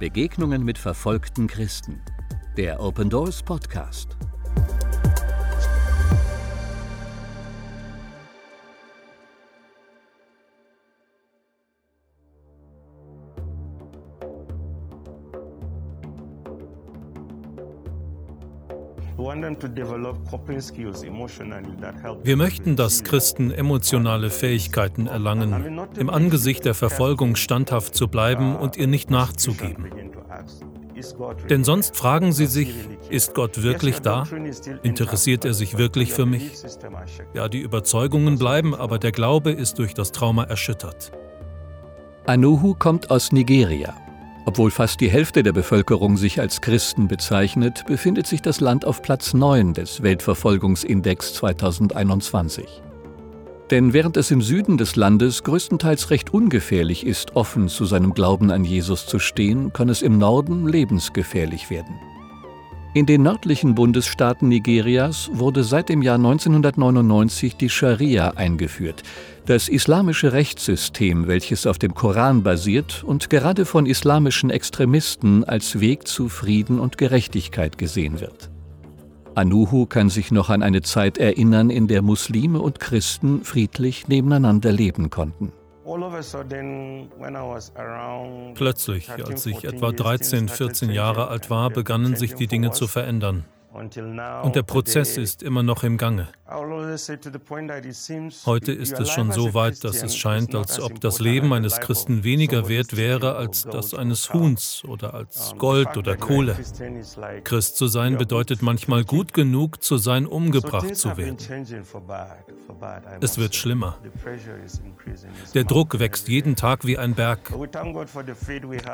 Begegnungen mit verfolgten Christen. Der Open Doors Podcast. Wir möchten, dass Christen emotionale Fähigkeiten erlangen, im Angesicht der Verfolgung standhaft zu bleiben und ihr nicht nachzugeben. Denn sonst fragen sie sich, ist Gott wirklich da? Interessiert er sich wirklich für mich? Ja, die Überzeugungen bleiben, aber der Glaube ist durch das Trauma erschüttert. Anuhu kommt aus Nigeria. Obwohl fast die Hälfte der Bevölkerung sich als Christen bezeichnet, befindet sich das Land auf Platz 9 des Weltverfolgungsindex 2021. Denn während es im Süden des Landes größtenteils recht ungefährlich ist, offen zu seinem Glauben an Jesus zu stehen, kann es im Norden lebensgefährlich werden. In den nördlichen Bundesstaaten Nigerias wurde seit dem Jahr 1999 die Scharia eingeführt, das islamische Rechtssystem, welches auf dem Koran basiert und gerade von islamischen Extremisten als Weg zu Frieden und Gerechtigkeit gesehen wird. Anuhu kann sich noch an eine Zeit erinnern, in der Muslime und Christen friedlich nebeneinander leben konnten. Plötzlich, als ich etwa 13, 14 Jahre alt war, begannen sich die Dinge zu verändern. Und der Prozess ist immer noch im Gange. Heute ist es schon so weit, dass es scheint, als ob das Leben eines Christen weniger wert wäre als das eines Huhns oder als Gold oder Kohle. Christ zu sein bedeutet manchmal gut genug zu sein, umgebracht zu werden. Es wird schlimmer. Der Druck wächst jeden Tag wie ein Berg.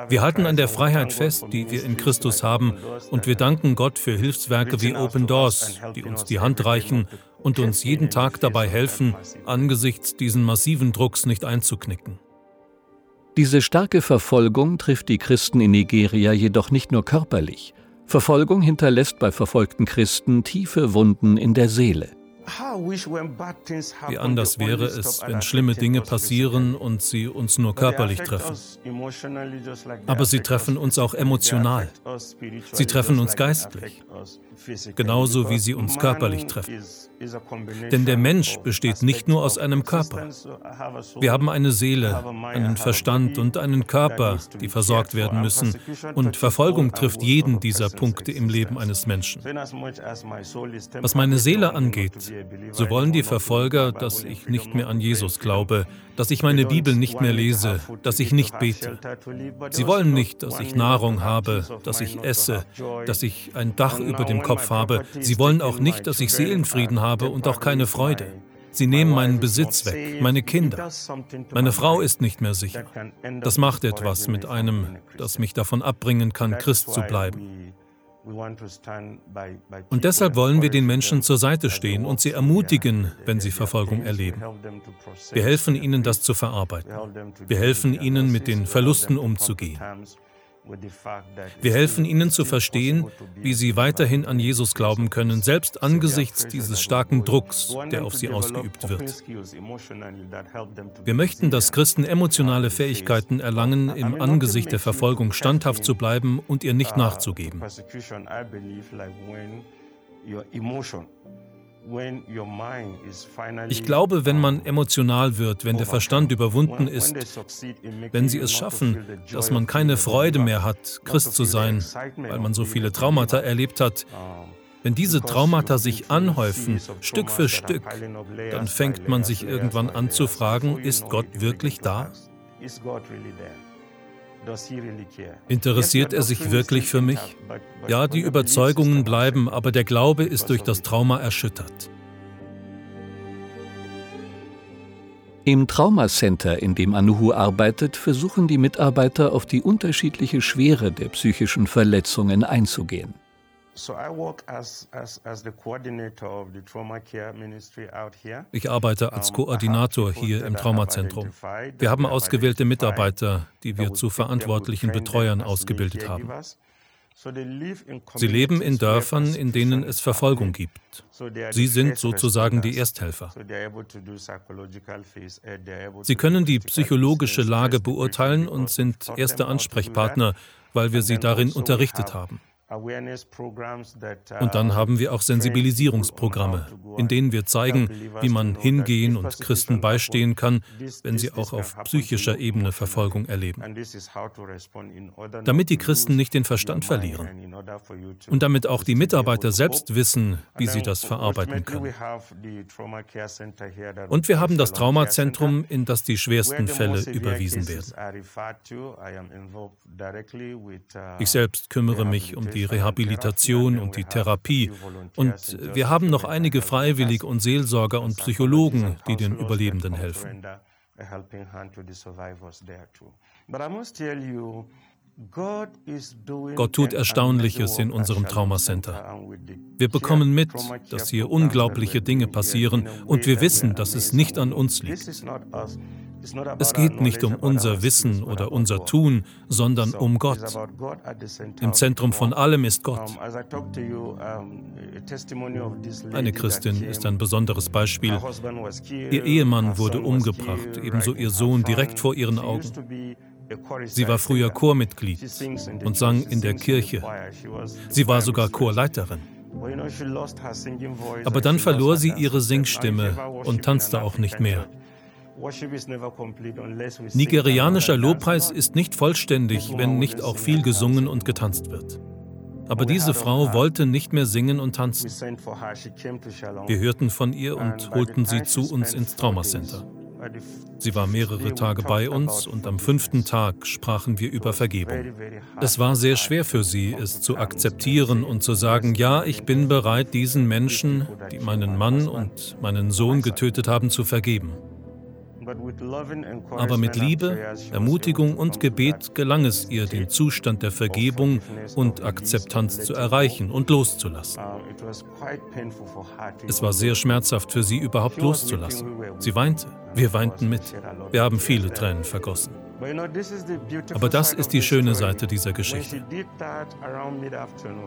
Wir halten an der Freiheit fest, die wir in Christus haben, und wir danken Gott für Hilfswerke wie Open Doors, die uns die Hand reichen und uns jeden Tag dabei helfen, angesichts diesen massiven Drucks nicht einzuknicken. Diese starke Verfolgung trifft die Christen in Nigeria jedoch nicht nur körperlich. Verfolgung hinterlässt bei verfolgten Christen tiefe Wunden in der Seele. Wie anders wäre es, wenn schlimme Dinge passieren und sie uns nur körperlich treffen. Aber sie treffen uns auch emotional. Sie treffen uns geistlich. Genauso wie sie uns körperlich treffen. Denn der Mensch besteht nicht nur aus einem Körper. Wir haben eine Seele, einen Verstand und einen Körper, die versorgt werden müssen. Und Verfolgung trifft jeden dieser Punkte im Leben eines Menschen. Was meine Seele angeht, so wollen die Verfolger, dass ich nicht mehr an Jesus glaube, dass ich meine Bibel nicht mehr lese, dass ich nicht bete. Sie wollen nicht, dass ich Nahrung habe, dass ich esse, dass ich ein Dach über dem Kopf habe. Sie wollen auch nicht, dass ich Seelenfrieden habe und auch keine Freude. Sie nehmen meinen Besitz weg, meine Kinder. Meine Frau ist nicht mehr sicher. Das macht etwas mit einem, das mich davon abbringen kann, Christ zu bleiben. Und deshalb wollen wir den Menschen zur Seite stehen und sie ermutigen, wenn sie Verfolgung erleben. Wir helfen ihnen, das zu verarbeiten. Wir helfen ihnen, mit den Verlusten umzugehen. Wir helfen ihnen zu verstehen, wie sie weiterhin an Jesus glauben können, selbst angesichts dieses starken Drucks, der auf sie ausgeübt wird. Wir möchten, dass Christen emotionale Fähigkeiten erlangen, im Angesicht der Verfolgung standhaft zu bleiben und ihr nicht nachzugeben. Ich glaube, wenn man emotional wird, wenn der Verstand überwunden ist, wenn sie es schaffen, dass man keine Freude mehr hat, Christ zu sein, weil man so viele Traumata erlebt hat, wenn diese Traumata sich anhäufen, Stück für Stück, dann fängt man sich irgendwann an zu fragen, ist Gott wirklich da? Interessiert er sich wirklich für mich? Ja, die Überzeugungen bleiben, aber der Glaube ist durch das Trauma erschüttert. Im Traumacenter, in dem Anuhu arbeitet, versuchen die Mitarbeiter auf die unterschiedliche Schwere der psychischen Verletzungen einzugehen. Ich arbeite als Koordinator hier im Traumazentrum. Wir haben ausgewählte Mitarbeiter, die wir zu verantwortlichen Betreuern ausgebildet haben. Sie leben in Dörfern, in denen es Verfolgung gibt. Sie sind sozusagen die Ersthelfer. Sie können die psychologische Lage beurteilen und sind erste Ansprechpartner, weil wir sie darin unterrichtet haben. Und dann haben wir auch Sensibilisierungsprogramme, in denen wir zeigen, wie man hingehen und Christen beistehen kann, wenn sie auch auf psychischer Ebene Verfolgung erleben. Damit die Christen nicht den Verstand verlieren und damit auch die Mitarbeiter selbst wissen, wie sie das verarbeiten können. Und wir haben das Traumazentrum, in das die schwersten Fälle überwiesen werden. Ich selbst kümmere mich um die Rehabilitation und die Therapie. Und wir haben noch einige Freiwillige und Seelsorger und Psychologen, die den Überlebenden helfen. Gott tut Erstaunliches in unserem Traumacenter. Wir bekommen mit, dass hier unglaubliche Dinge passieren und wir wissen, dass es nicht an uns liegt. Es geht nicht um unser Wissen oder unser Tun, sondern um Gott. Im Zentrum von allem ist Gott. Eine Christin ist ein besonderes Beispiel. Ihr Ehemann wurde umgebracht, ebenso ihr Sohn direkt vor ihren Augen. Sie war früher Chormitglied und sang in der Kirche. Sie war sogar Chorleiterin. Aber dann verlor sie ihre Singstimme und tanzte auch nicht mehr. Nigerianischer Lobpreis ist nicht vollständig, wenn nicht auch viel gesungen und getanzt wird. Aber diese Frau wollte nicht mehr singen und tanzen. Wir hörten von ihr und holten sie zu uns ins Traumacenter. Sie war mehrere Tage bei uns und am fünften Tag sprachen wir über Vergebung. Es war sehr schwer für sie, es zu akzeptieren und zu sagen, ja, ich bin bereit, diesen Menschen, die meinen Mann und meinen Sohn getötet haben, zu vergeben. Aber mit Liebe, Ermutigung und Gebet gelang es ihr, den Zustand der Vergebung und Akzeptanz zu erreichen und loszulassen. Es war sehr schmerzhaft für sie, überhaupt loszulassen. Sie weinte, wir weinten mit. Wir haben viele Tränen vergossen. Aber das ist die schöne Seite dieser Geschichte.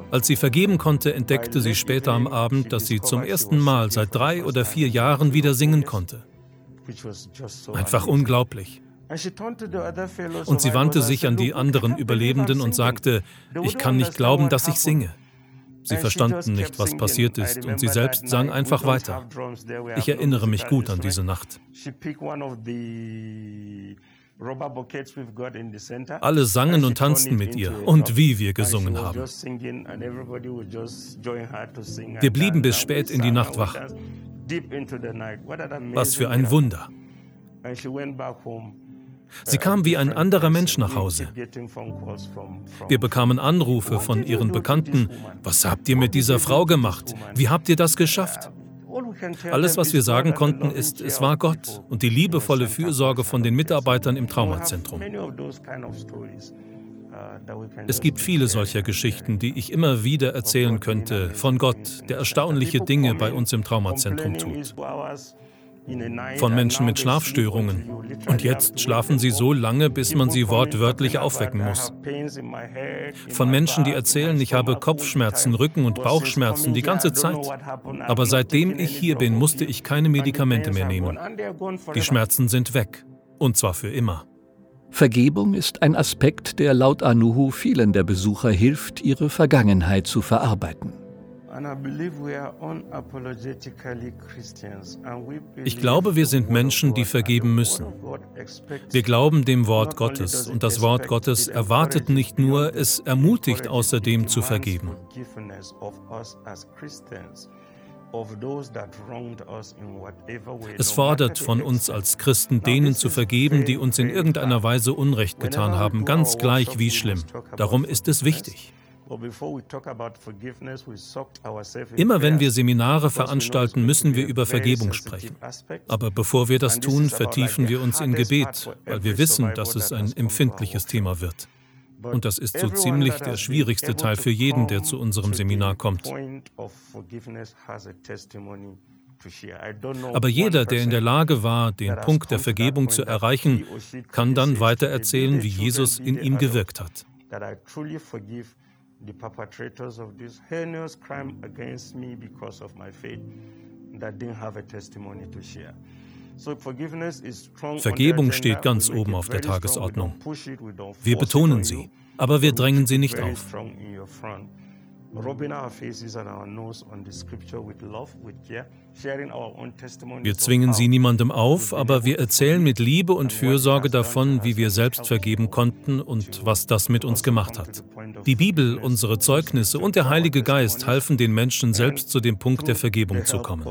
Als sie vergeben konnte, entdeckte sie später am Abend, dass sie zum ersten Mal seit drei oder vier Jahren wieder singen konnte. Einfach unglaublich. Und sie wandte sich an die anderen Überlebenden und sagte, ich kann nicht glauben, dass ich singe. Sie verstanden nicht, was passiert ist, und sie selbst sang einfach weiter. Ich erinnere mich gut an diese Nacht. Alle sangen und tanzten mit ihr und wie wir gesungen haben. Wir blieben bis spät in die Nacht wach. Was für ein Wunder. Sie kam wie ein anderer Mensch nach Hause. Wir bekamen Anrufe von ihren Bekannten. Was habt ihr mit dieser Frau gemacht? Wie habt ihr das geschafft? Alles, was wir sagen konnten, ist, es war Gott und die liebevolle Fürsorge von den Mitarbeitern im Traumazentrum. Es gibt viele solcher Geschichten, die ich immer wieder erzählen könnte, von Gott, der erstaunliche Dinge bei uns im Traumazentrum tut. Von Menschen mit Schlafstörungen. Und jetzt schlafen sie so lange, bis man sie wortwörtlich aufwecken muss. Von Menschen, die erzählen, ich habe Kopfschmerzen, Rücken- und Bauchschmerzen die ganze Zeit. Aber seitdem ich hier bin, musste ich keine Medikamente mehr nehmen. Die Schmerzen sind weg. Und zwar für immer. Vergebung ist ein Aspekt, der laut Anuhu vielen der Besucher hilft, ihre Vergangenheit zu verarbeiten. Ich glaube, wir sind Menschen, die vergeben müssen. Wir glauben dem Wort Gottes und das Wort Gottes erwartet nicht nur, es ermutigt außerdem zu vergeben. Es fordert von uns als Christen, denen zu vergeben, die uns in irgendeiner Weise Unrecht getan haben, ganz gleich wie schlimm. Darum ist es wichtig. Immer wenn wir Seminare veranstalten, müssen wir über Vergebung sprechen. Aber bevor wir das tun, vertiefen wir uns in Gebet, weil wir wissen, dass es ein empfindliches Thema wird. Und das ist so ziemlich der schwierigste Teil für jeden, der zu unserem Seminar kommt. Aber jeder, der in der Lage war, den Punkt der Vergebung zu erreichen, kann dann weitererzählen, wie Jesus in ihm gewirkt hat. the perpetrators of this heinous crime against me because of my faith that didn't have a testimony to share. Vergebung steht ganz oben auf der Tagesordnung. Wir betonen sie, aber wir drängen sie nicht auf. Wir zwingen sie niemandem auf, aber wir erzählen mit Liebe und Fürsorge davon, wie wir selbst vergeben konnten und was das mit uns gemacht hat. Die Bibel, unsere Zeugnisse und der Heilige Geist halfen den Menschen selbst zu dem Punkt der Vergebung zu kommen.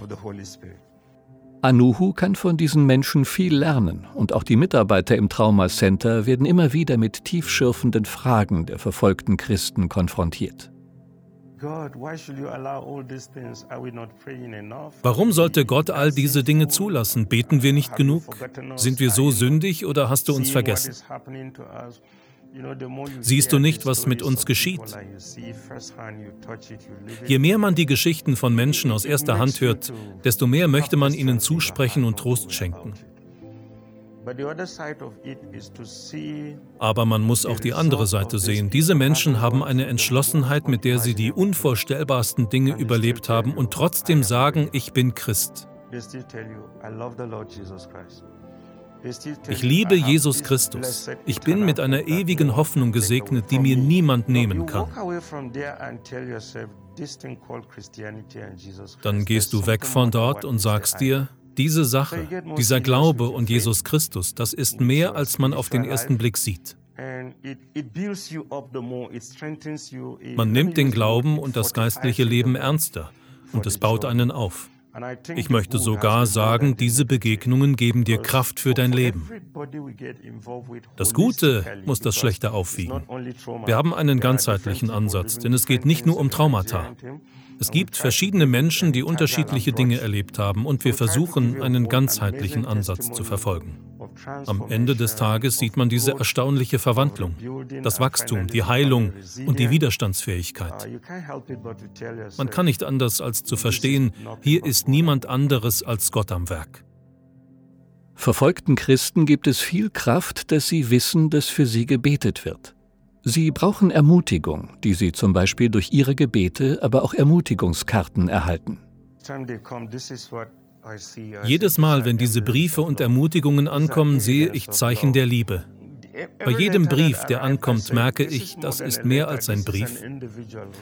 Anuhu kann von diesen Menschen viel lernen und auch die Mitarbeiter im Trauma Center werden immer wieder mit tiefschürfenden Fragen der verfolgten Christen konfrontiert. Warum sollte Gott all diese Dinge zulassen? Beten wir nicht genug? Sind wir so sündig oder hast du uns vergessen? Siehst du nicht, was mit uns geschieht? Je mehr man die Geschichten von Menschen aus erster Hand hört, desto mehr möchte man ihnen zusprechen und Trost schenken. Aber man muss auch die andere Seite sehen. Diese Menschen haben eine Entschlossenheit, mit der sie die unvorstellbarsten Dinge überlebt haben und trotzdem sagen, ich bin Christ. Ich liebe Jesus Christus. Ich bin mit einer ewigen Hoffnung gesegnet, die mir niemand nehmen kann. Dann gehst du weg von dort und sagst dir, diese Sache, dieser Glaube und Jesus Christus, das ist mehr, als man auf den ersten Blick sieht. Man nimmt den Glauben und das geistliche Leben ernster und es baut einen auf. Ich möchte sogar sagen, diese Begegnungen geben dir Kraft für dein Leben. Das Gute muss das Schlechte aufwiegen. Wir haben einen ganzheitlichen Ansatz, denn es geht nicht nur um Traumata. Es gibt verschiedene Menschen, die unterschiedliche Dinge erlebt haben, und wir versuchen, einen ganzheitlichen Ansatz zu verfolgen. Am Ende des Tages sieht man diese erstaunliche Verwandlung, das Wachstum, die Heilung und die Widerstandsfähigkeit. Man kann nicht anders als zu verstehen, hier ist niemand anderes als Gott am Werk. Verfolgten Christen gibt es viel Kraft, dass sie wissen, dass für sie gebetet wird. Sie brauchen Ermutigung, die sie zum Beispiel durch ihre Gebete, aber auch Ermutigungskarten erhalten. Jedes Mal, wenn diese Briefe und Ermutigungen ankommen, sehe ich Zeichen der Liebe. Bei jedem Brief, der ankommt, merke ich, das ist mehr als ein Brief.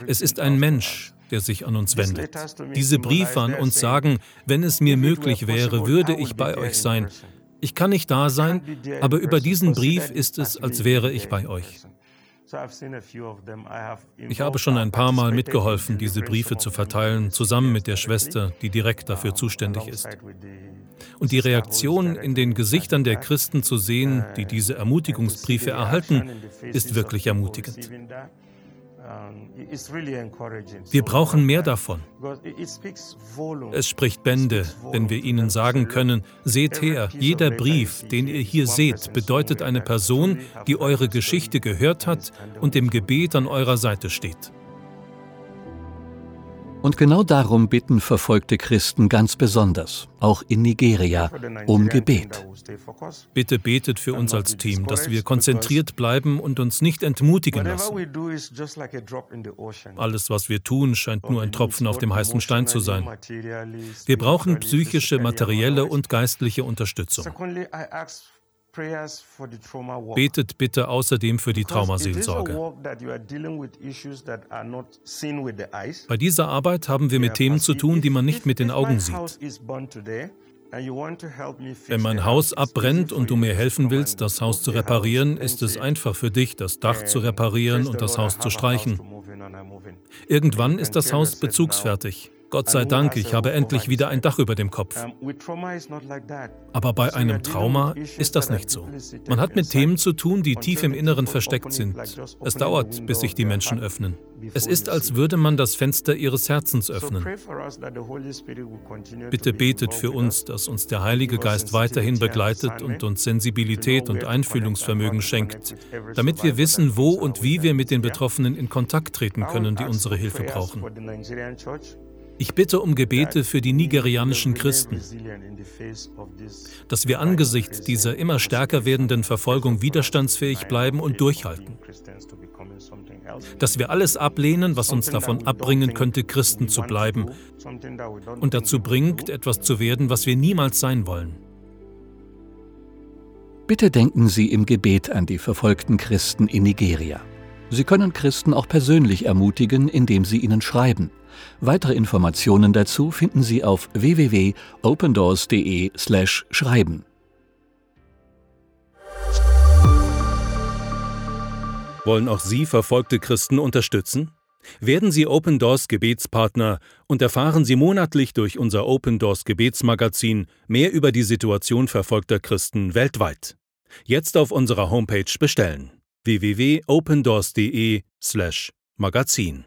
Es ist ein Mensch, der sich an uns wendet. Diese Briefe an uns sagen, wenn es mir möglich wäre, würde ich bei euch sein. Ich kann nicht da sein, aber über diesen Brief ist es, als wäre ich bei euch. Ich habe schon ein paar Mal mitgeholfen, diese Briefe zu verteilen, zusammen mit der Schwester, die direkt dafür zuständig ist. Und die Reaktion in den Gesichtern der Christen zu sehen, die diese Ermutigungsbriefe erhalten, ist wirklich ermutigend. Wir brauchen mehr davon. Es spricht Bände, wenn wir ihnen sagen können, seht her, jeder Brief, den ihr hier seht, bedeutet eine Person, die eure Geschichte gehört hat und im Gebet an eurer Seite steht. Und genau darum bitten verfolgte Christen ganz besonders, auch in Nigeria, um Gebet. Bitte betet für uns als Team, dass wir konzentriert bleiben und uns nicht entmutigen lassen. Alles, was wir tun, scheint nur ein Tropfen auf dem heißen Stein zu sein. Wir brauchen psychische, materielle und geistliche Unterstützung. Betet bitte außerdem für die Traumaseelsorge. Bei dieser Arbeit haben wir mit Themen zu tun, die man nicht mit den Augen sieht. Wenn mein Haus abbrennt und du mir helfen willst, das Haus zu reparieren, ist es einfach für dich, das Dach zu reparieren und das Haus zu streichen. Irgendwann ist das Haus bezugsfertig. Gott sei Dank, ich habe endlich wieder ein Dach über dem Kopf. Aber bei einem Trauma ist das nicht so. Man hat mit Themen zu tun, die tief im Inneren versteckt sind. Es dauert, bis sich die Menschen öffnen. Es ist, als würde man das Fenster ihres Herzens öffnen. Bitte betet für uns, dass uns der Heilige Geist weiterhin begleitet und uns Sensibilität und Einfühlungsvermögen schenkt, damit wir wissen, wo und wie wir mit den Betroffenen in Kontakt treten können, die unsere Hilfe brauchen. Ich bitte um Gebete für die nigerianischen Christen, dass wir angesichts dieser immer stärker werdenden Verfolgung widerstandsfähig bleiben und durchhalten. Dass wir alles ablehnen, was uns davon abbringen könnte, Christen zu bleiben und dazu bringt, etwas zu werden, was wir niemals sein wollen. Bitte denken Sie im Gebet an die verfolgten Christen in Nigeria. Sie können Christen auch persönlich ermutigen, indem Sie ihnen schreiben. Weitere Informationen dazu finden Sie auf www.opendoors.de/schreiben. Wollen auch Sie verfolgte Christen unterstützen? Werden Sie Open Doors Gebetspartner und erfahren Sie monatlich durch unser Open Doors Gebetsmagazin mehr über die Situation verfolgter Christen weltweit. Jetzt auf unserer Homepage bestellen www.opendoors.de/magazin